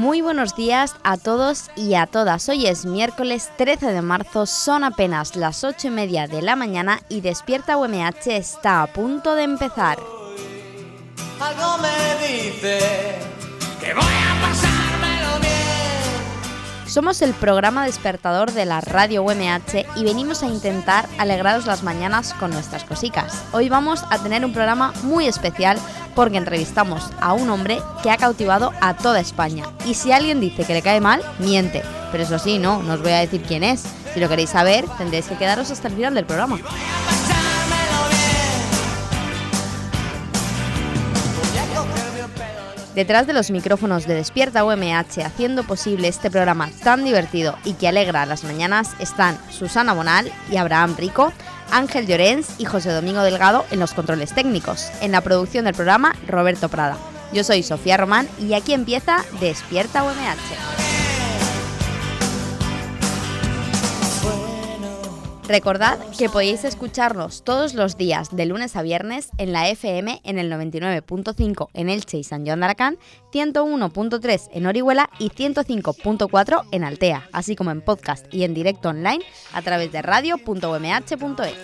Muy buenos días a todos y a todas. Hoy es miércoles 13 de marzo, son apenas las 8 y media de la mañana y Despierta UMH está a punto de empezar. Algo me dice que voy a pasármelo bien. Somos el programa despertador de la radio UMH y venimos a intentar alegraros las mañanas con nuestras cosicas. Hoy vamos a tener un programa muy especial porque entrevistamos a un hombre que ha cautivado a toda España. Y si alguien dice que le cae mal, miente. Pero eso sí, no, no os voy a decir quién es. Si lo queréis saber, tendréis que quedaros hasta el final del programa. Detrás de los micrófonos de Despierta UMH haciendo posible este programa tan divertido y que alegra las mañanas están Susana Bonal y Abraham Rico, Ángel Llorens y José Domingo Delgado en los controles técnicos. En la producción del programa, Roberto Prada. Yo soy Sofía Román y aquí empieza Despierta UMH. Recordad que podéis escucharnos todos los días de lunes a viernes en la FM en el 99.5 en Elche y San Joan de Aracán, 101.3 en Orihuela y 105.4 en Altea, así como en podcast y en directo online a través de radio.umh.es.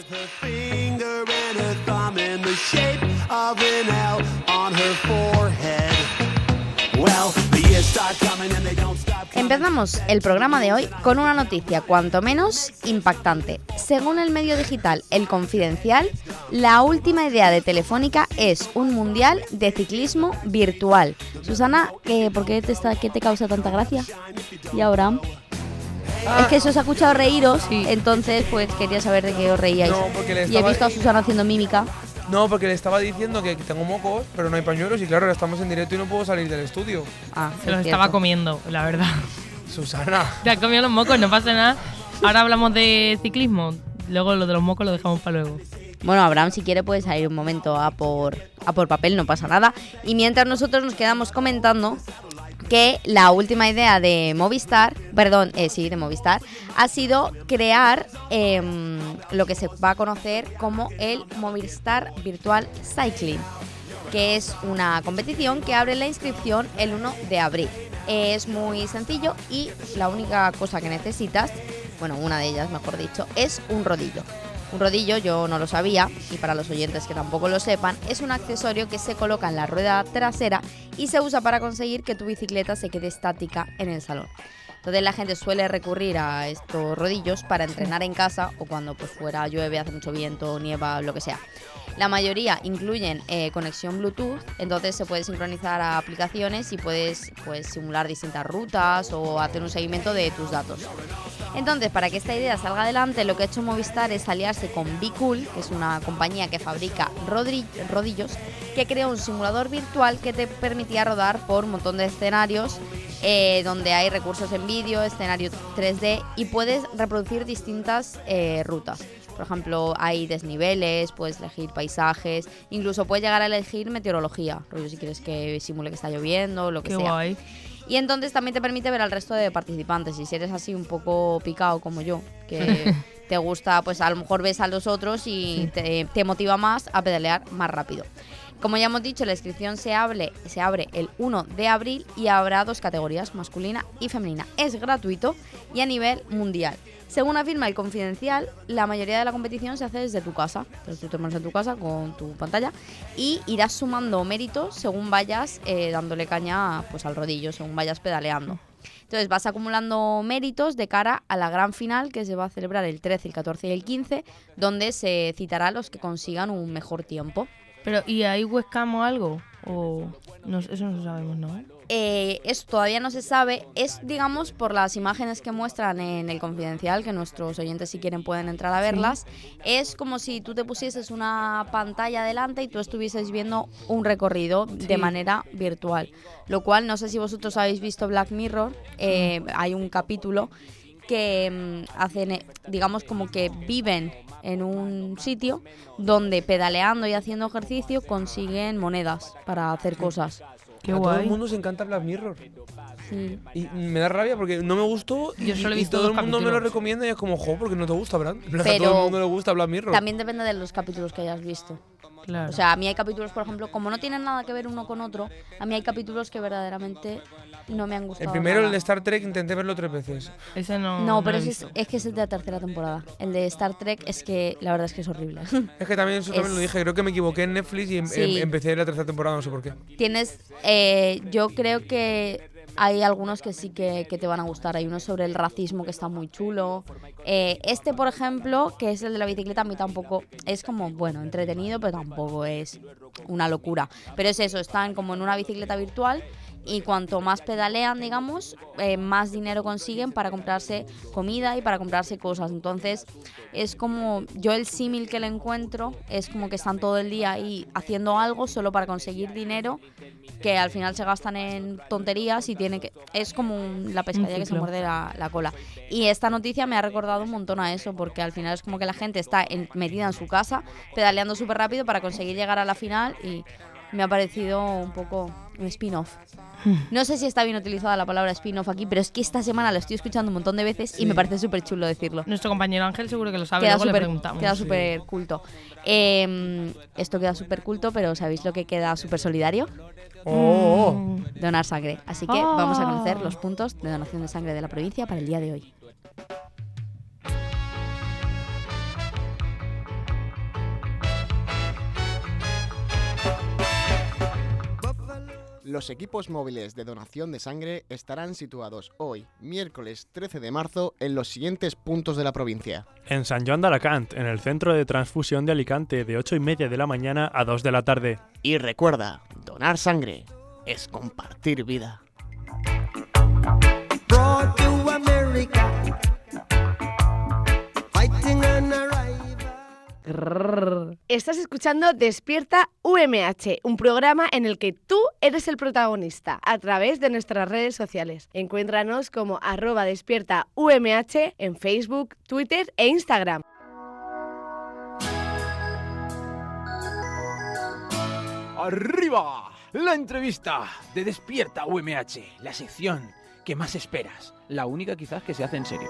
Empezamos el programa de hoy con una noticia cuanto menos impactante. Según el medio digital El Confidencial, la última idea de Telefónica es un mundial de ciclismo virtual. Susana, ¿qué- ¿por qué te, está, qué te causa tanta gracia? ¿Y ahora? Es que eso os ha escuchado reíros, entonces pues quería saber de qué os reíais. No, y he visto a Susana haciendo mímica. No, porque le estaba diciendo que tengo mocos, pero no hay pañuelos y claro, ahora estamos en directo y no puedo salir del estudio. Ah, Se los es estaba comiendo, la verdad. Susana. Te has comido los mocos, no pasa nada. Ahora hablamos de ciclismo. Luego lo de los mocos lo dejamos para luego. Bueno, Abraham, si quiere puede salir un momento a por, a por papel, no pasa nada. Y mientras nosotros nos quedamos comentando que la última idea de Movistar, perdón, eh, sí, de Movistar, ha sido crear em, lo que se va a conocer como el Movistar Virtual Cycling, que es una competición que abre la inscripción el 1 de abril. Es muy sencillo y la única cosa que necesitas, bueno, una de ellas, mejor dicho, es un rodillo. Un rodillo, yo no lo sabía, y para los oyentes que tampoco lo sepan, es un accesorio que se coloca en la rueda trasera y se usa para conseguir que tu bicicleta se quede estática en el salón. Entonces la gente suele recurrir a estos rodillos para entrenar en casa o cuando pues fuera llueve, hace mucho viento, nieva, lo que sea. La mayoría incluyen eh, conexión Bluetooth, entonces se puede sincronizar a aplicaciones y puedes pues, simular distintas rutas o hacer un seguimiento de tus datos. Entonces, para que esta idea salga adelante, lo que ha hecho Movistar es aliarse con Cool, que es una compañía que fabrica rodillos, que creó un simulador virtual que te permitía rodar por un montón de escenarios eh, donde hay recursos en vídeo, escenario 3D y puedes reproducir distintas eh, rutas. Por ejemplo, hay desniveles, puedes elegir paisajes, incluso puedes llegar a elegir meteorología, rollo si quieres que simule que está lloviendo, lo que Qué sea. guay. Y entonces también te permite ver al resto de participantes. Y si eres así un poco picado como yo, que te gusta, pues a lo mejor ves a los otros y te, te motiva más a pedalear más rápido. Como ya hemos dicho, la inscripción se abre, el 1 de abril y habrá dos categorías, masculina y femenina. Es gratuito y a nivel mundial. Según afirma el Confidencial, la mayoría de la competición se hace desde tu casa. Entonces tú te en tu casa con tu pantalla y irás sumando méritos según vayas eh, dándole caña pues, al rodillo, según vayas pedaleando. Entonces vas acumulando méritos de cara a la gran final que se va a celebrar el 13, el 14 y el 15, donde se citará a los que consigan un mejor tiempo. Pero, ¿y hay webcam o algo? O no, eso no sabemos, ¿no? Eh, eso todavía no se sabe. Es, digamos, por las imágenes que muestran en el confidencial, que nuestros oyentes si quieren pueden entrar a verlas. Es como si tú te pusieses una pantalla delante y tú estuvieses viendo un recorrido de manera virtual. Lo cual, no sé si vosotros habéis visto Black Mirror. eh, hay un capítulo que mm, hacen, eh, digamos, como que viven en un sitio donde pedaleando y haciendo ejercicio consiguen monedas para hacer cosas. Qué a todo el mundo se encanta Black Mirror. Sí. Y me da rabia porque no me gustó y, Yo solo he y visto todo el mundo me lo recomienda y es como, jo, porque no te gusta, Brad. En plan, a Pero todo el mundo le gusta Black Mirror. También depende de los capítulos que hayas visto. Claro. O sea, a mí hay capítulos, por ejemplo, como no tienen nada que ver uno con otro, a mí hay capítulos que verdaderamente no me han gustado. el primero, nada. el de Star Trek, intenté verlo tres veces. ese no. No, pero ese es, es que es de la tercera temporada. El de Star Trek es que la verdad es que es horrible. Es que también eso también Es- lo dije, creo que me equivoqué en Netflix y em- Sí. em- empecé la tercera temporada, no sé por qué. Tienes, eh, yo creo que hay algunos que sí que, que te van a gustar. Hay uno sobre el racismo que está muy chulo. Eh, este, por ejemplo, que es el de la bicicleta, a mí tampoco es como, bueno, entretenido, pero tampoco es una locura. Pero es eso, están como en una bicicleta virtual y cuanto más pedalean, digamos, eh, más dinero consiguen para comprarse comida y para comprarse cosas. Entonces, es como, yo el símil que le encuentro es como que están todo el día ahí haciendo algo solo para conseguir dinero que al final se gastan en tonterías y tiene que es como un- la pescadilla que se muerde la, la cola y esta noticia me ha recordado un montón a eso porque al final es como que la gente está en- metida en su casa pedaleando súper rápido para conseguir llegar a la final y me ha parecido un poco un spin-off no sé si está bien utilizada la palabra spin-off aquí pero es que esta semana lo estoy escuchando un montón de veces y me parece súper chulo decirlo Nuestro compañero Ángel seguro que lo sabe. queda luego le súper preguntamos. queda súper culto Eh, esto queda súper culto pero ¿sabéis lo que queda súper solidario? Oh, donar sangre. Así que vamos a conocer Ah. los puntos de donación de sangre de la provincia para el día de hoy. Los equipos móviles de donación de sangre estarán situados hoy, miércoles 13 de marzo, en los siguientes puntos de la provincia. En San Joan de Alacant, en el centro de transfusión de Alicante, de 8 y media de la mañana a 2 de la tarde. Y recuerda, donar sangre es compartir vida. Estás escuchando Despierta UMH, un programa en el que tú eres el protagonista a través de nuestras redes sociales. Encuéntranos como arroba despierta UMH en Facebook, Twitter e Instagram. ¡Arriba! La entrevista de Despierta UMH, la sección que más esperas, la única quizás que se hace en serio.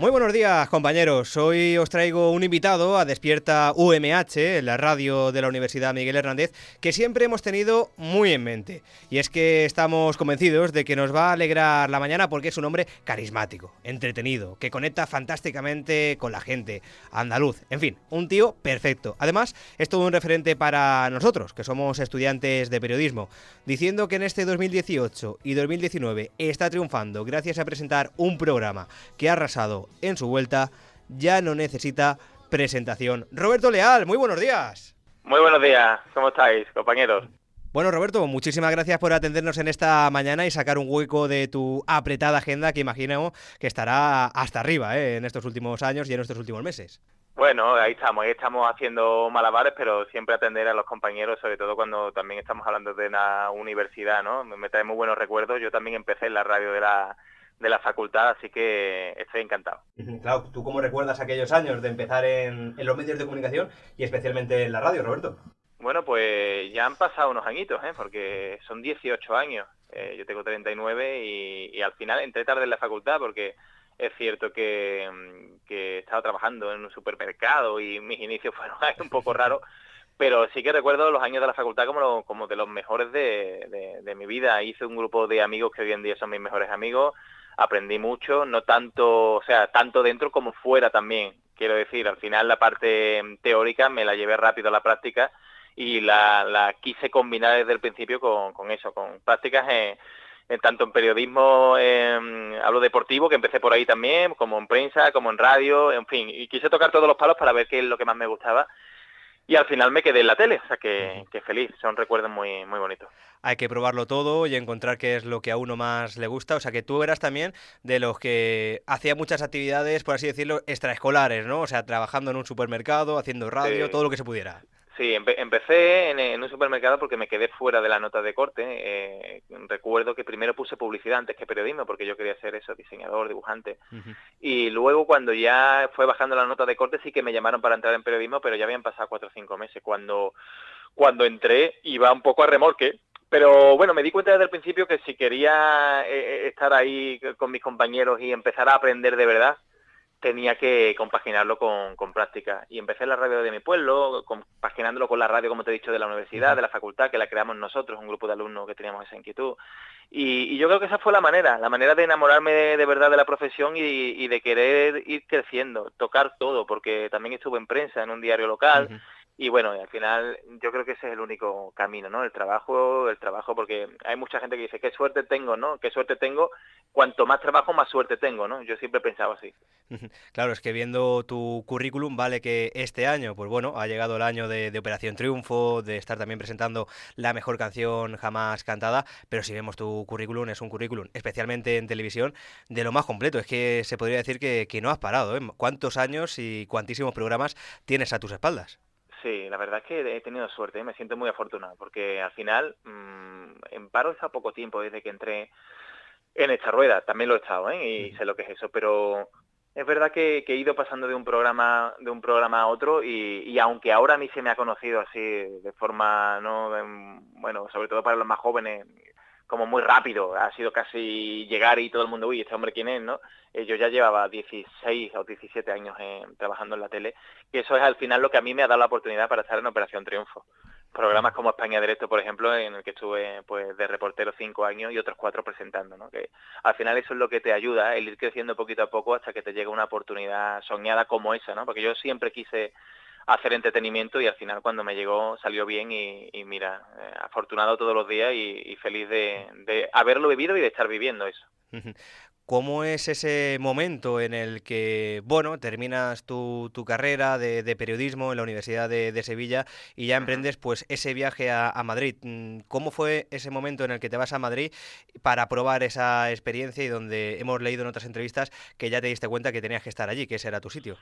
Muy buenos días, compañeros. Hoy os traigo un invitado a Despierta UMH, la radio de la Universidad Miguel Hernández, que siempre hemos tenido muy en mente. Y es que estamos convencidos de que nos va a alegrar la mañana porque es un hombre carismático, entretenido, que conecta fantásticamente con la gente, andaluz, en fin, un tío perfecto. Además, es todo un referente para nosotros, que somos estudiantes de periodismo, diciendo que en este 2018 y 2019 está triunfando gracias a presentar un programa que ha arrasado en su vuelta, ya no necesita presentación. Roberto Leal, muy buenos días. Muy buenos días, ¿cómo estáis, compañeros? Bueno, Roberto, muchísimas gracias por atendernos en esta mañana y sacar un hueco de tu apretada agenda que imagino que estará hasta arriba ¿eh? en estos últimos años y en estos últimos meses. Bueno, ahí estamos, ahí estamos haciendo malabares, pero siempre atender a los compañeros, sobre todo cuando también estamos hablando de una universidad, ¿no? Me trae muy buenos recuerdos, yo también empecé en la radio de la, de la facultad, así que estoy encantado. Claro, ¿tú cómo recuerdas aquellos años de empezar en, en los medios de comunicación y especialmente en la radio, Roberto? Bueno, pues ya han pasado unos añitos, ¿eh? porque son 18 años. Eh, yo tengo 39 y, y al final entré tarde en la facultad porque es cierto que, mm, que he estado trabajando en un supermercado y mis inicios fueron un poco raros, pero sí que recuerdo los años de la facultad como, lo- como de los mejores de, de- de mi vida. Hice un grupo de amigos que hoy en día son mis mejores amigos, aprendí mucho, no tanto, o sea, tanto dentro como fuera también. Quiero decir, al final la parte mm, teórica me la llevé rápido a la práctica y la, la quise combinar desde el principio con, eso, con prácticas en, tanto en periodismo, eh, hablo deportivo, que empecé por ahí también, como en prensa, como en radio, en fin, y quise tocar todos los palos para ver qué es lo que más me gustaba. Y al final me quedé en la tele, o sea que, que feliz, son recuerdos muy, muy bonitos. Hay que probarlo todo y encontrar qué es lo que a uno más le gusta. O sea que tú eras también de los que hacía muchas actividades, por así decirlo, extraescolares, ¿no? O sea, trabajando en un supermercado, haciendo radio, Sí. todo lo que se pudiera. Sí, empe- empecé en, en un supermercado porque me quedé fuera de la nota de corte. Eh, recuerdo que primero puse publicidad antes que periodismo porque yo quería ser eso, diseñador, dibujante. Y luego cuando ya fue bajando la nota de corte sí que me llamaron para entrar en periodismo, pero ya habían pasado cuatro o cinco meses. Cuando, cuando entré iba un poco a remolque, pero bueno, me di cuenta desde el principio que si quería eh, estar ahí con mis compañeros y empezar a aprender de verdad, tenía que compaginarlo con, con práctica. Y empecé la radio de mi pueblo, compaginándolo con la radio, como te he dicho, de la universidad, de la facultad, que la creamos nosotros, un grupo de alumnos que teníamos esa inquietud. Y, y yo creo que esa fue la manera, la manera de enamorarme de, de verdad de la profesión y, y de querer ir creciendo, tocar todo, porque también estuve en prensa, en un diario local, y bueno, al final yo creo que ese es el único camino, ¿no? El trabajo, el trabajo, porque hay mucha gente que dice, qué suerte tengo, ¿no? Qué suerte tengo, cuanto más trabajo, más suerte tengo, ¿no? Yo siempre he pensado así. Claro, es que viendo tu currículum, vale que este año, pues bueno, ha llegado el año de, de Operación Triunfo, de estar también presentando la mejor canción jamás cantada, pero si vemos tu currículum, es un currículum, especialmente en televisión, de lo más completo. Es que se podría decir que, que no has parado, ¿eh? ¿Cuántos años y cuantísimos programas tienes a tus espaldas? Sí, la verdad es que he tenido suerte, ¿eh? me siento muy afortunado, porque al final mm, en paro está poco tiempo desde que entré en esta rueda, también lo he estado, ¿eh? y sé lo que es eso, pero es verdad que, que he ido pasando de un programa de un programa a otro y, y aunque ahora a mí se me ha conocido así de forma, no, Em, bueno, sobre todo para los más jóvenes, como muy rápido, ha sido casi llegar y todo el mundo, uy, este hombre quién es, ¿no? Eh, yo ya llevaba 16 o 17 años eh, trabajando en la tele, y eso es al final lo que a mí me ha dado la oportunidad para estar en Operación Triunfo. Programas como España Directo, por ejemplo, en el que estuve pues de reportero cinco años y otros cuatro presentando, ¿no? Que al final eso es lo que te ayuda, el ir creciendo poquito a poco hasta que te llega una oportunidad soñada como esa, ¿no? Porque yo siempre quise hacer entretenimiento y al final cuando me llegó salió bien y, y mira, eh, afortunado todos los días y, y feliz de, de haberlo vivido y de estar viviendo eso. ¿Cómo es ese momento en el que, bueno, terminas tu, tu carrera de, de periodismo en la Universidad de, de Sevilla y ya emprendes pues ese viaje a, a Madrid? Mm, ¿Cómo fue ese momento en el que te vas a Madrid para probar esa experiencia y donde hemos leído en otras entrevistas que ya te diste cuenta que tenías que estar allí, que ese era tu sitio?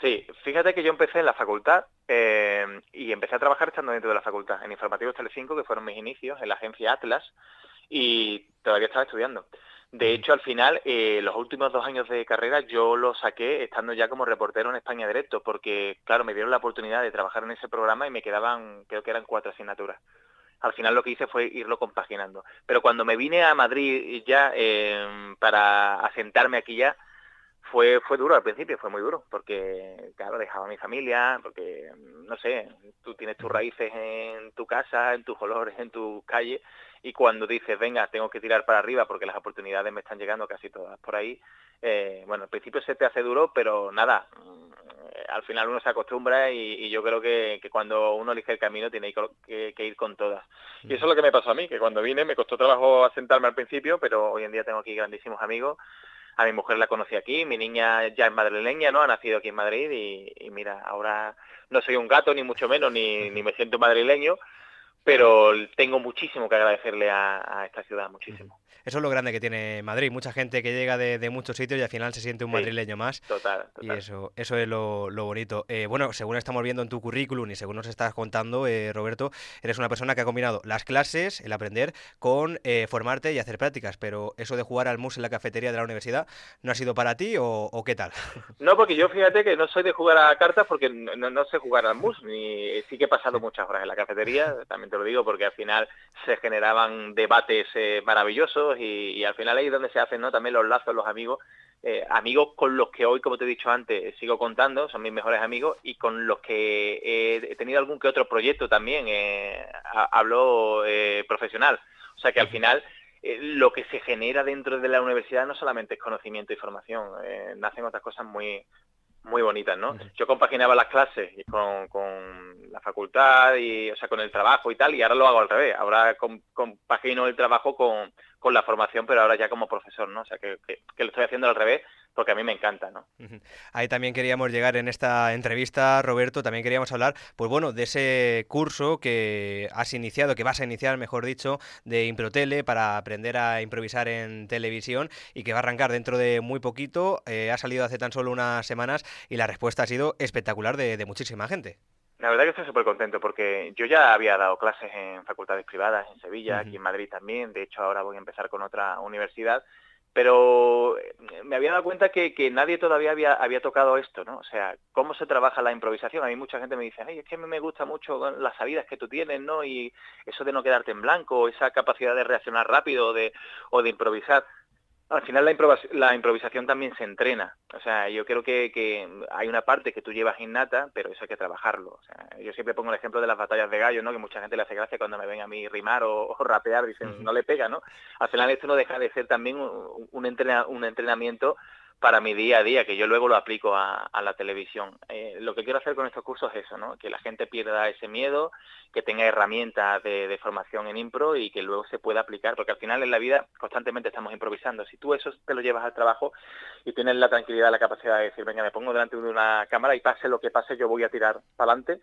Sí, fíjate que yo empecé en la facultad eh, y empecé a trabajar estando dentro de la facultad, en Informativos Telecinco, que fueron mis inicios, en la agencia Atlas, y todavía estaba estudiando. De hecho, al final, eh, los últimos dos años de carrera yo lo saqué estando ya como reportero en España Directo, porque, claro, me dieron la oportunidad de trabajar en ese programa y me quedaban, creo que eran cuatro asignaturas. Al final lo que hice fue irlo compaginando. Pero cuando me vine a Madrid ya eh, para asentarme aquí ya, fue fue duro al principio, fue muy duro, porque claro, dejaba a mi familia, porque no sé, tú tienes tus raíces en tu casa, en tus olores, en tu calle, y cuando dices, venga, tengo que tirar para arriba porque las oportunidades me están llegando casi todas por ahí, eh, bueno, al principio se te hace duro, pero nada, mm, al final uno se acostumbra y, y yo creo que, que cuando uno elige el camino tiene que, que ir con todas. Y eso es lo que me pasó a mí, que cuando vine me costó trabajo asentarme al principio, pero hoy en día tengo aquí grandísimos amigos, a mi mujer la conocí aquí, mi niña ya es madrileña, ¿no? Ha nacido aquí en Madrid y, y mira, ahora no soy un gato ni mucho menos, ni, ni me siento madrileño, pero tengo muchísimo que agradecerle a, a esta ciudad, muchísimo. Eso es lo grande que tiene Madrid. Mucha gente que llega de, de muchos sitios y al final se siente un Sí, madrileño más. Total, Y total. eso, eso es lo, lo bonito. Eh, bueno, según estamos viendo en tu currículum y según nos estás contando, eh, Roberto, eres una persona que ha combinado las clases, el aprender, con eh, formarte y hacer prácticas. Pero eso de jugar al mus en la cafetería de la universidad, ¿no ha sido para ti o, o qué tal? No, porque yo fíjate que no soy de jugar a cartas porque no, no- sé jugar al mus, ni sí que he pasado muchas horas en la cafetería, también te lo digo, porque al final se generaban debates eh, y, y al final ahí es donde se hacen ¿no? también los lazos, los amigos, eh, amigos con los que hoy, como te he dicho antes, sigo contando, son mis mejores amigos y con los que he, tenido algún que otro proyecto también, eh, ha- hablo eh, profesional. O sea que al final lo que se genera dentro de la universidad no solamente es conocimiento y formación, nacen otras cosas muy muy bonitas, ¿no? Yo compaginaba las clases con, con la facultad y, o sea, con el trabajo y tal, y ahora lo hago al revés. Ahora com- compagino el trabajo con, con la formación, pero ahora ya como profesor, ¿no? O sea, que, que- que lo estoy haciendo al revés porque a mí me encanta, ¿no? Ahí también queríamos llegar en esta entrevista, Roberto, también queríamos hablar, pues bueno, de ese curso que has iniciado, que vas a iniciar, mejor dicho, de Improtele para aprender a improvisar en televisión y que va a arrancar dentro de muy poquito. Eh, ha salido hace tan solo unas semanas y la respuesta ha sido espectacular de, de muchísima gente. La verdad que estoy súper contento porque yo ya había dado clases en facultades privadas en Sevilla, Ujú. aquí en Madrid también, de hecho ahora voy a empezar con otra universidad, pero eh, me había dado cuenta que, nadie todavía había, había tocado esto, ¿no? O sea, cómo se trabaja la improvisación. A mí mucha gente me dice, ay, es que me gusta mucho las salidas que tú tienes, ¿no? Y eso de no quedarte en blanco, esa capacidad de reaccionar rápido de, o de improvisar. Al final la, improvis- la improvisación también se entrena. O sea, yo creo que, que hay una parte que tú llevas innata, pero eso hay que trabajar,lo O sea, yo siempre pongo el ejemplo de las batallas de gallo, ¿no? Que mucha gente le hace gracia cuando me ven a mí rimar o, o rapear, dicen, no le pega, ¿no? Al final esto no deja de ser también un, un, entrena- un entrenamiento para mi día a día, que yo luego lo aplico a, la televisión. Eh, lo que quiero hacer con estos cursos es eso, ¿no? Que la gente pierda ese miedo, que tenga herramientas de, de formación en impro y que luego se pueda aplicar, porque al final en la vida constantemente estamos improvisando. Si tú eso te lo llevas al trabajo y tienes la tranquilidad, la capacidad de decir, venga, me pongo delante de una cámara y pase lo que pase, yo voy a tirar para adelante,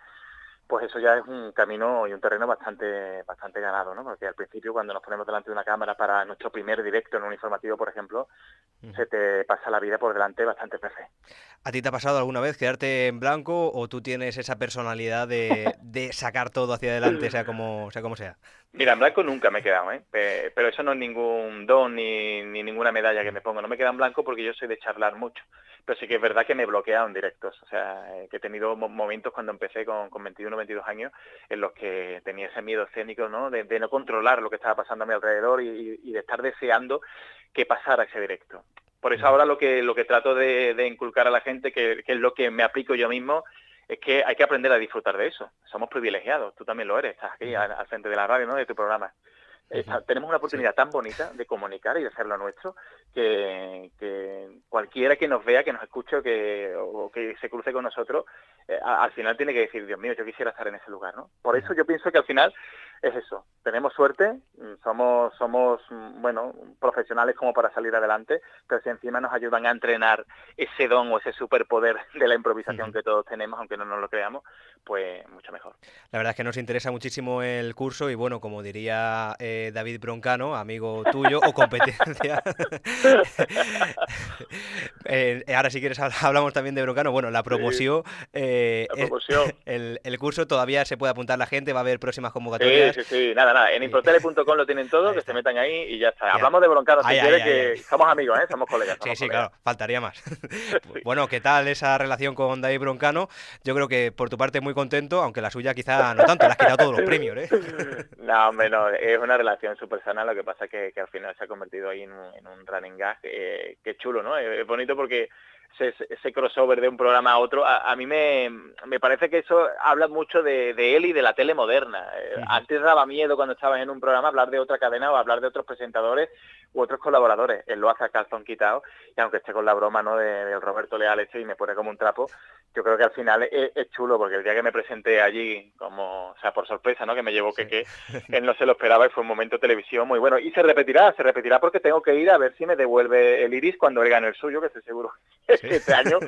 pues eso ya es un camino y un terreno bastante bastante ganado, ¿no? Porque al principio cuando nos ponemos delante de una cámara para nuestro primer directo en un informativo, por ejemplo, se te pasa la vida por delante bastante veces. ¿A ti te ha pasado alguna vez quedarte en blanco o tú tienes esa personalidad de, de sacar todo hacia adelante, sea como sea? Como sea? Mira, en blanco nunca me he quedado, ¿eh? Pe- Pero eso no es ningún don ni, ni ninguna medalla que me pongo. No me queda en blanco porque yo soy de charlar mucho. Pero sí que es verdad que me he bloqueado en directos. O sea, eh, que he tenido mo- momentos cuando empecé con, con 21 22 años en los que tenía ese miedo escénico, ¿no? De, de no controlar lo que estaba pasando a mi alrededor y, y- y de estar deseando que pasara ese directo. Por eso ahora lo que, lo que trato de, de inculcar a la gente, que, que es lo que me aplico yo mismo, es que hay que aprender a disfrutar de eso. Somos privilegiados, tú también lo eres, estás aquí al, al frente de la radio, ¿no? De tu programa. Está- tenemos una oportunidad tan bonita de comunicar y de hacer lo nuestro que, que cualquiera que nos vea, que nos escuche o que, o que se cruce con nosotros, eh, al final tiene que decir, Dios mío, yo quisiera estar en ese lugar, ¿no? Por eso yo pienso que al final es eso. Tenemos suerte, mm, somos, somos, mm, bueno, profesionales como para salir adelante, pero si encima nos ayudan a entrenar ese don o ese superpoder de la improvisación que todos tenemos, aunque no nos lo creamos, pues mucho mejor. La verdad es que nos interesa muchísimo el curso y bueno, como diría eh, David Broncano, amigo tuyo o competencia. Eh, ahora si quieres habl- hablamos también de Broncano. Bueno, la promoción. eh, La promoción. el, el curso todavía se puede apuntar la gente, va a haber próximas Sí, sí, sí, nada, nada. En improtele.com lo tienen todo, que se metan ahí y ya está. Ya. Hablamos de broncano si quieres, que somos amigos, ¿eh? Somos colegas. Sí, somos sí, colegas. claro, faltaría más. Bueno, ¿qué tal esa relación con David Broncano? Yo creo que por tu parte muy contento, aunque la suya quizá no tanto, le has quitado todos los premios, ¿eh? No, hombre, no, es una relación súper sana, lo que pasa es que, que al final se ha convertido ahí en un, en un running gag, eh, que chulo, ¿no? Es bonito porque ese, ese crossover de un programa a otro, a, a mí me, me parece que eso habla mucho de, de él y de la tele moderna. Eh, Antes daba miedo cuando estabas en un programa hablar de otra cadena o hablar de otros presentadores u otros colaboradores. Él lo hace a calzón quitado y aunque esté con la broma ¿no? de- Roberto Leal este y me pone como un trapo, yo creo que al final es, es chulo porque el día que me presenté allí, como, o sea, por sorpresa, ¿no? Que me llevó que, que él no se lo esperaba y fue un momento de televisión muy bueno. Y se repetirá, se repetirá porque tengo que ir a ver si me devuelve el iris cuando él gane el suyo, que estoy seguro que este año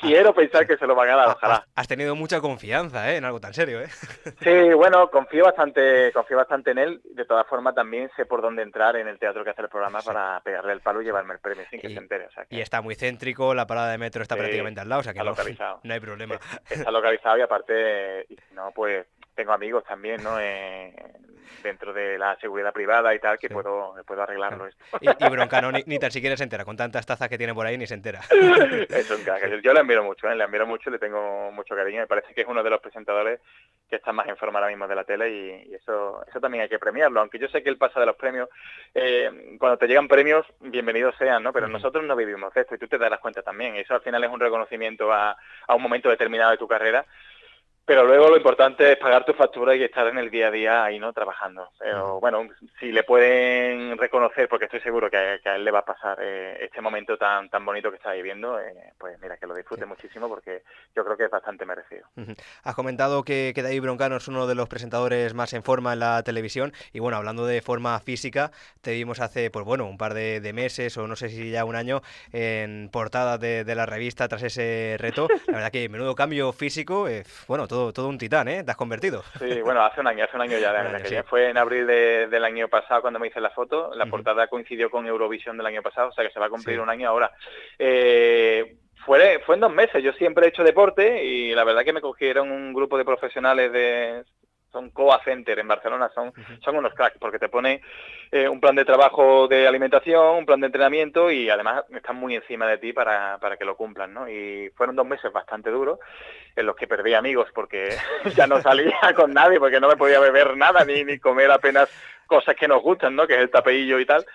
quiero pensar que se lo van a dar, ojalá. Has tenido mucha confianza, ¿eh? En algo tan serio, ¿eh? Sí, bueno, confío bastante, confío bastante en él. De todas formas, también sé por dónde entrar en el teatro que hace el programa para pegarle el palo y llevarme el premio sin que se entere. O sea, que Y está muy céntrico, la parada de metro está Sí, prácticamente al lado, o sea que está no, localizado. no hay problema. está localizado y aparte, y no, pues tengo amigos también, ¿no? Eh, dentro de la seguridad privada y tal, que puedo, puedo arreglarlo esto. Y, y Broncano ni, ni tan siquiera se entera, con tantas tazas que tiene por ahí ni se entera. Es un crack. Yo le admiro mucho, ¿eh? le admiro mucho, le tengo mucho cariño. Me parece que es uno de los presentadores que está más en forma ahora mismo de la tele y, y eso eso también hay que premiarlo. Aunque yo sé que él pasa de los premios, eh, cuando te llegan premios, bienvenidos sean, ¿no? Pero nosotros no vivimos de esto y tú te darás cuenta también. Eso al final es un reconocimiento a, a un momento determinado de tu carrera pero luego lo importante es pagar tu factura y estar en el día a día ahí, ¿no? Trabajando. Pero bueno, si le pueden reconocer, porque estoy seguro que, a- que a él le va a pasar eh, este momento tan tan bonito que está viviendo, eh, pues mira, que lo disfrute muchísimo porque yo creo que es bastante merecido. Has comentado que, que David Broncano es uno de los presentadores más en forma en la televisión y bueno, hablando de forma física, te vimos hace, pues bueno, un par de, de meses o no sé si ya un año en portada de, de la revista tras ese reto. La verdad que menudo cambio físico, eh, bueno, todo, todo un titán, ¿eh? Te has convertido. Sí, bueno, hace un año, hace un año ya, que sí. fue en abril de- del año pasado cuando me hice la foto, la portada coincidió con Eurovisión del año pasado, o sea que se va a cumplir Sí. un año ahora. Eh, fue, fue en dos meses, yo siempre he hecho deporte y la verdad que me cogieron un grupo de profesionales de... Son Coa Center en Barcelona, son, son unos cracks, porque te ponen eh, un plan de trabajo de alimentación, un plan de entrenamiento y además están muy encima de ti para, para que lo cumplan, ¿no? Y fueron dos meses bastante duros en los que perdí amigos porque ya no salía con nadie, porque no me podía beber nada ni, ni comer apenas cosas que nos gustan, ¿no? Que es el tapeillo y tal.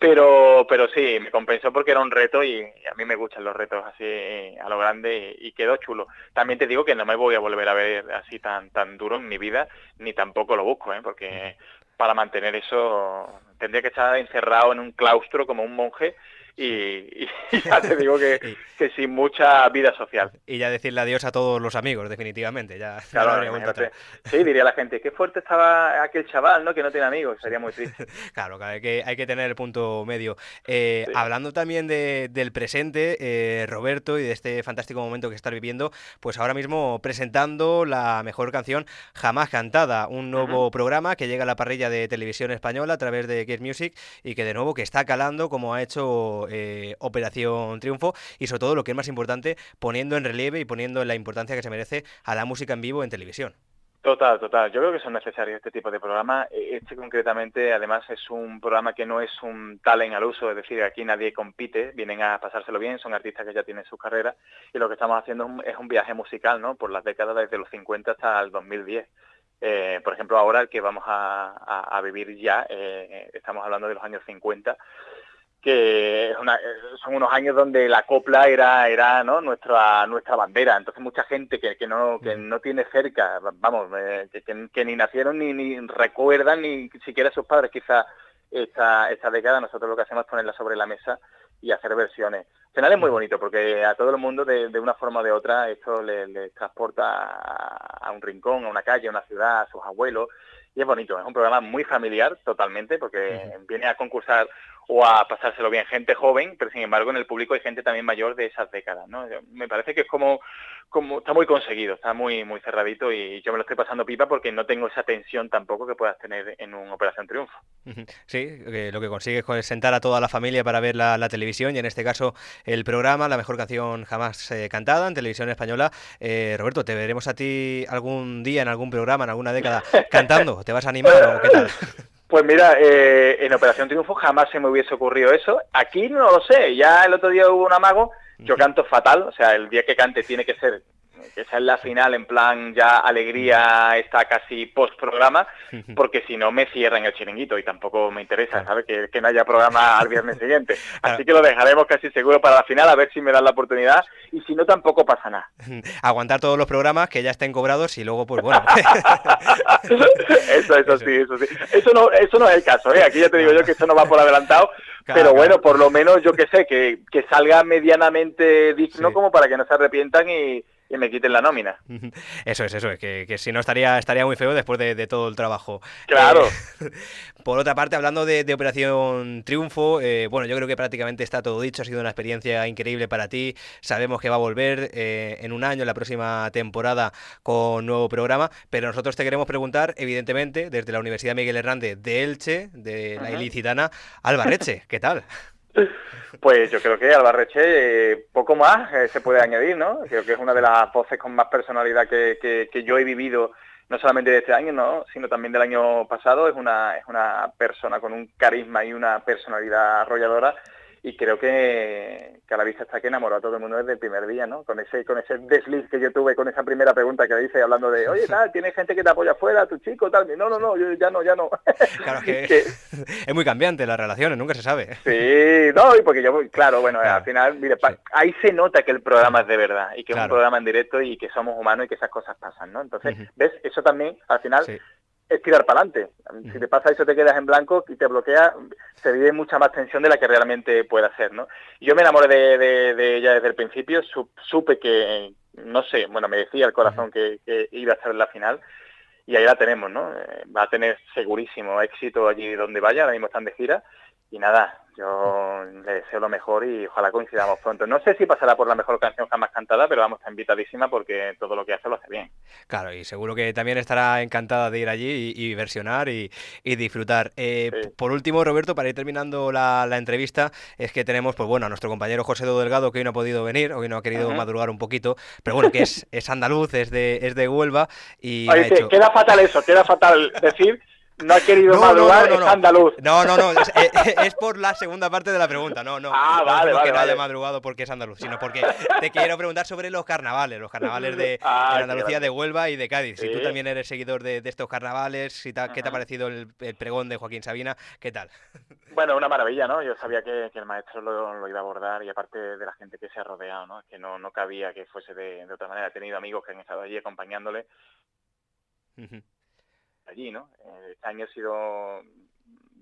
Pero, pero sí, me compensó porque era un reto y a mí me gustan los retos así eh, a lo grande y, y quedó chulo. También te digo que no me voy a volver a ver así tan tan duro en mi vida, ni tampoco lo busco, ¿eh? porque para mantener eso tendría que estar encerrado en un claustro como un monje y, y ya te digo que, que sin mucha vida social. Y ya decirle adiós a todos los amigos, definitivamente. Ya, no Claro, atrás. Sí, diría la gente, qué fuerte estaba aquel chaval, ¿no? Que no tiene amigos, sería muy triste. Claro, claro, hay que, hay que tener el punto medio. Eh, Sí. Hablando también de- del presente, eh, Roberto, y de este fantástico momento que estás viviendo, pues ahora mismo presentando la mejor canción jamás cantada, un nuevo programa que llega a la parrilla de televisión española a través de Get Music y que de nuevo que está calando como ha hecho eh, Operación Triunfo y sobre todo lo que es más importante, poniendo en relieve y poniendo en la importancia que se merece a la música en vivo en televisión. Total, total. Yo creo que son necesarios este tipo de programas. Eh, Este concretamente, además, es un programa que no es un talent al uso, es decir, aquí nadie compite, vienen a pasárselo bien, son artistas que ya tienen sus carreras y lo que estamos haciendo es un, viaje musical, ¿no? Por las décadas desde los 50 hasta el 2010. Eh, por ejemplo, ahora el que vamos a vivir ya, eh, estamos hablando de los años 50, que es una- son unos años donde la copla era era no nuestra nuestra bandera. Entonces mucha gente que, que no que no tiene cerca vamos eh, que, que- que ni nacieron ni, ni recuerdan ni siquiera sus padres quizá esta esta década nosotros lo que hacemos es ponerla sobre la mesa y hacer versiones. Al final es muy bonito porque a todo el mundo de, de una forma o de otra esto le, le transporta a, a un rincón a una calle a una ciudad a sus abuelos. Y es bonito, es un programa muy familiar totalmente porque viene a concursar o a pasárselo bien gente joven, pero sin embargo en el público hay gente también mayor de esas décadas, ¿no? Me parece que es como, como está muy conseguido, está muy muy cerradito y yo me lo estoy pasando pipa porque no tengo esa tensión tampoco que puedas tener en un Operación Triunfo. Sí, que lo que consigues es sentar a toda la familia para ver la, la televisión y en este caso el programa, la mejor canción jamás eh, cantada en televisión española. Eh, Roberto, ¿te veremos a ti algún día en algún programa, en alguna década, cantando? ¿Te vas a animar o qué tal? Pues mira, eh, en Operación Triunfo jamás se me hubiese ocurrido eso. Aquí no lo sé, ya el otro día hubo un amago, yo canto fatal, o sea, el día que cante tiene que ser, que sea en la final, en plan ya alegría, está casi post programa, porque si no me cierran el chiringuito y tampoco me interesa, ¿sabes? Que, que no haya programa al viernes siguiente. Así que lo dejaremos casi seguro para la final, a ver si me dan la oportunidad, y si no tampoco pasa nada. Aguantar todos los programas que ya estén cobrados y luego, pues bueno. eso, eso sí, eso sí. Eso no, eso no es el caso, ¿eh? Aquí ya te digo yo que eso no va por adelantado, Claro, pero claro. bueno, por lo menos yo que sé, que, que salga medianamente digno como para que no se arrepientan y, y me quiten la nómina. Eso es, eso es, que, que si no estaría, estaría muy feo después de, de todo el trabajo. Claro. Eh, por otra parte, hablando de, de Operación Triunfo, eh, bueno, yo creo que prácticamente está todo dicho, ha sido una experiencia increíble para ti, sabemos que va a volver eh, en un año, en la próxima temporada, con nuevo programa, pero nosotros te queremos preguntar, evidentemente, desde la Universidad Miguel Hernández de Elche, de la Ujú. ilicitana, Albarreche, ¿qué tal? Pues yo creo que Albarreche eh, poco más eh, se puede añadir, ¿no? Creo que es una de las voces con más personalidad que, que- yo he vivido, no solamente de este año, ¿no? sino también del año pasado. Es una, es una persona con un carisma y una personalidad arrolladora y creo que, que a la vista está que enamoró a todo el mundo desde el primer día, ¿no? Con ese, con ese desliz que yo tuve con esa primera pregunta que le hice hablando de, oye, tal, tienes gente que te apoya afuera, tu chico, tal. Y, No, no, no, yo ya no, ya no. Claro que Que- es muy cambiante las relaciones, nunca se sabe. Sí, no, y porque yo, claro, bueno, al final, mire, ahí se nota que el programa es de verdad y que es un programa en directo y que somos humanos y que esas cosas pasan, ¿no? Entonces, ¿ves? Eso también, al final, es tirar para adelante. Si te pasa eso, te quedas en blanco y te bloquea, se vive mucha más tensión de la que realmente puede ser, ¿no? Yo me enamoré de, de- de ella desde el principio, su- supe que, no sé, bueno, me decía el corazón que, que iba a ser la final y ahí la tenemos, ¿no? Eh, va a tener segurísimo éxito allí donde vaya, ahora mismo están de gira y nada, yo le deseo lo mejor y ojalá coincidamos pronto. No sé si pasará por la mejor canción jamás cantada, pero vamos, está invitadísima porque todo lo que hace lo hace bien. Claro, y seguro que también estará encantada de ir allí y, y versionar y, y disfrutar. Eh, Por último, Roberto, para ir terminando la, la entrevista, es que tenemos, pues bueno, a nuestro compañero José Do Delgado, que hoy no ha podido venir, hoy no ha querido madrugar un poquito, pero bueno, que es, es andaluz, es de, es de Huelva y me Oye, ha que- hecho- queda fatal eso, queda fatal decir no ha querido No, no, madrugar, no, no, es no. andaluz. No, no, no, es, eh, es por la segunda parte de la pregunta, no, no. Ah, no vale, vale, que no haya vale. madrugado porque es andaluz, sino porque te quiero preguntar sobre los carnavales, los carnavales de, Ah, de Andalucía, grande. de Huelva y de Cádiz. Si tú Sí. también eres seguidor de, de estos carnavales, si ta- ¿qué te ha parecido el, el pregón de Joaquín Sabina? ¿Qué tal? Bueno, una maravilla, ¿no? Yo sabía que, que el maestro lo, lo iba a abordar y aparte de la gente que se ha rodeado, ¿no? Es que no, no cabía que fuese de, de otra manera. He tenido amigos que han estado allí acompañándole allí, ¿no? Eh, Este año ha sido,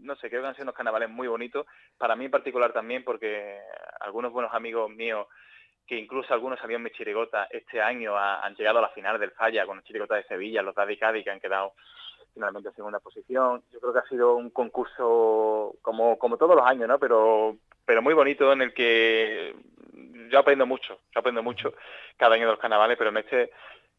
no sé, creo que han sido unos carnavales muy bonitos. Para mí en particular también porque algunos buenos amigos míos, que incluso algunos salieron mi chirigota, este año ha- han llegado a la final del Falla con el chirigota de Sevilla, los Daddy Cádiz, que han quedado finalmente en segunda posición. Yo creo que ha sido un concurso como, como todos los años, ¿no? Pero, pero muy bonito en el que yo aprendo mucho, yo aprendo mucho cada año de los carnavales, pero en este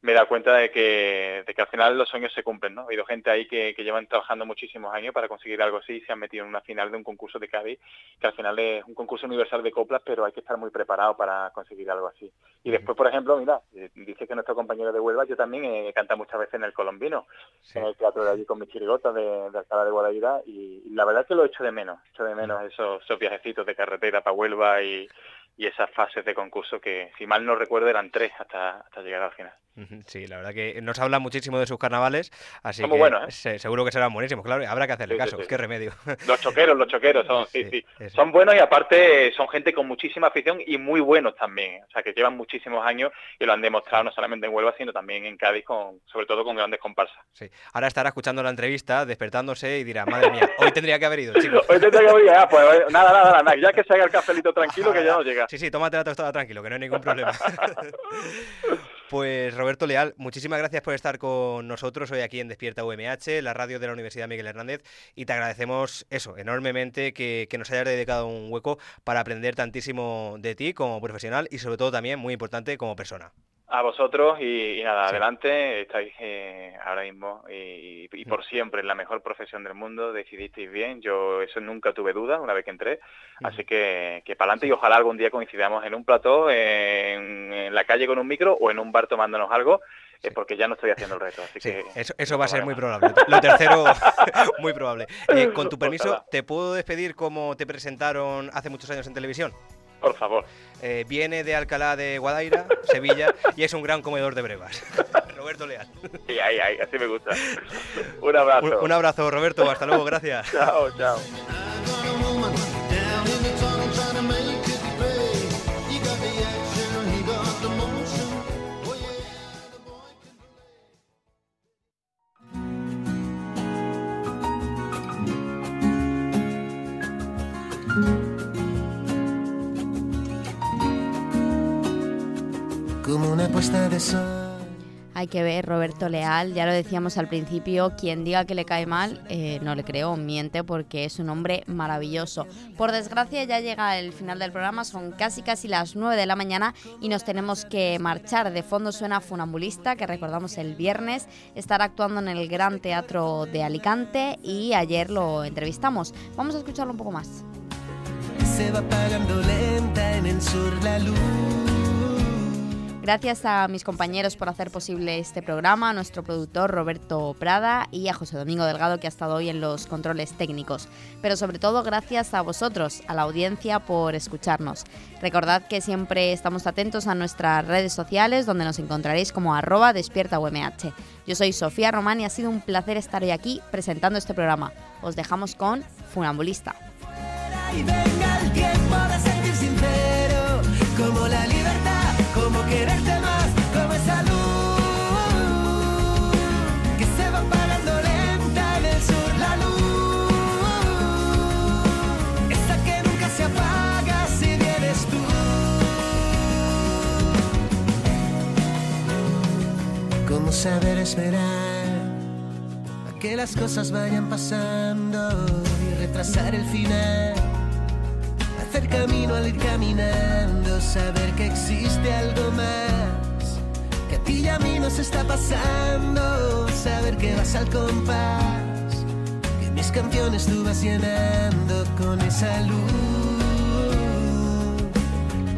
me he dado cuenta de que, de que al final los sueños se cumplen, ¿no? Ha habido gente ahí que, que llevan trabajando muchísimos años para conseguir algo así y se han metido en una final de un concurso de Cádiz, que al final es un concurso universal de coplas, pero hay que estar muy preparado para conseguir algo así. Y después, por ejemplo, mira, eh, dice que nuestro compañero de Huelva, yo también he cantado muchas veces en el Colombino, en el teatro de allí con mis chirigotas de, de Alcalá de Guadaira, y, y la verdad es que lo echo de menos, echo de menos esos, esos viajecitos de carretera para Huelva y, y esas fases de concurso que, si mal no recuerdo, eran tres hasta, hasta llegar al final. Sí, la verdad que nos habla muchísimo de sus carnavales, así muy que buenos, ¿eh? se- seguro que serán buenísimos, claro, habrá que hacerle Sí, caso, sí. qué remedio. Los choqueros, los choqueros son, sí, sí. Son buenos y aparte son gente con muchísima afición y muy buenos también. O sea, que llevan muchísimos años y lo han demostrado no solamente en Huelva, sino también en Cádiz, con, sobre todo con grandes comparsas. Sí. Ahora estará escuchando la entrevista, despertándose y dirá, madre mía, hoy tendría que haber ido, chicos. Hoy te tengo que ir, ah, pues nada, nada, nada, nada, ya que se haga el cafelito tranquilo que ya no llega. Sí, sí, tómate la tostada tranquilo, que no hay ningún problema. Pues Roberto Leal, muchísimas gracias por estar con nosotros hoy aquí en Despierta UMH, la radio de la Universidad Miguel Hernández, y te agradecemos eso, enormemente que, que nos hayas dedicado un hueco para aprender tantísimo de ti como profesional y sobre todo también, muy importante, como persona. A vosotros y, y nada, adelante, estáis eh, ahora mismo y, y por siempre en la mejor profesión del mundo, decidisteis bien, yo eso nunca tuve duda una vez que entré, así que, que para adelante y ojalá algún día coincidamos en un plató, en, en la calle con un micro o en un bar tomándonos algo, eh, porque ya no estoy haciendo el reto, así que... Eso, eso va a ser muy probable. Lo tercero, muy probable. Eh, con tu permiso, ¿te puedo despedir como te presentaron hace muchos años en televisión? Por favor. Eh, viene de Alcalá de Guadaira, Sevilla, y es un gran comedor de brevas. Roberto Leal. Sí, ahí, ahí, así me gusta. Un abrazo. Un, un abrazo, Roberto. Hasta luego, gracias. Chao, chao. Puesta de sol. Hay que ver, Roberto Leal, ya lo decíamos al principio, quien diga que le cae mal, eh, no le creo, miente porque es un hombre maravilloso. Por desgracia ya llega el final del programa, son casi casi las 9 de la mañana y nos tenemos que marchar. De fondo suena Funambulista, que recordamos el viernes, estará actuando en el Gran Teatro de Alicante y ayer lo entrevistamos. Vamos a escucharlo un poco más. Se va apagando lenta en el sur la luz. Gracias a mis compañeros por hacer posible este programa, a nuestro productor Roberto Prada y a José Domingo Delgado que ha estado hoy en los controles técnicos. Pero sobre todo gracias a vosotros, a la audiencia, por escucharnos. Recordad que siempre estamos atentos a nuestras redes sociales donde nos encontraréis como arroba despierta UMH. Yo soy Sofía Román y ha sido un placer estar hoy aquí presentando este programa. Os dejamos con Funambulista. Saber esperar a que las cosas vayan pasando y retrasar el final hacer camino al ir caminando, saber que existe algo más, que a ti y a mí nos está pasando, saber que vas al compás, que mis canciones tú vas llenando con esa luz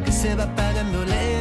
que se va apagando lento.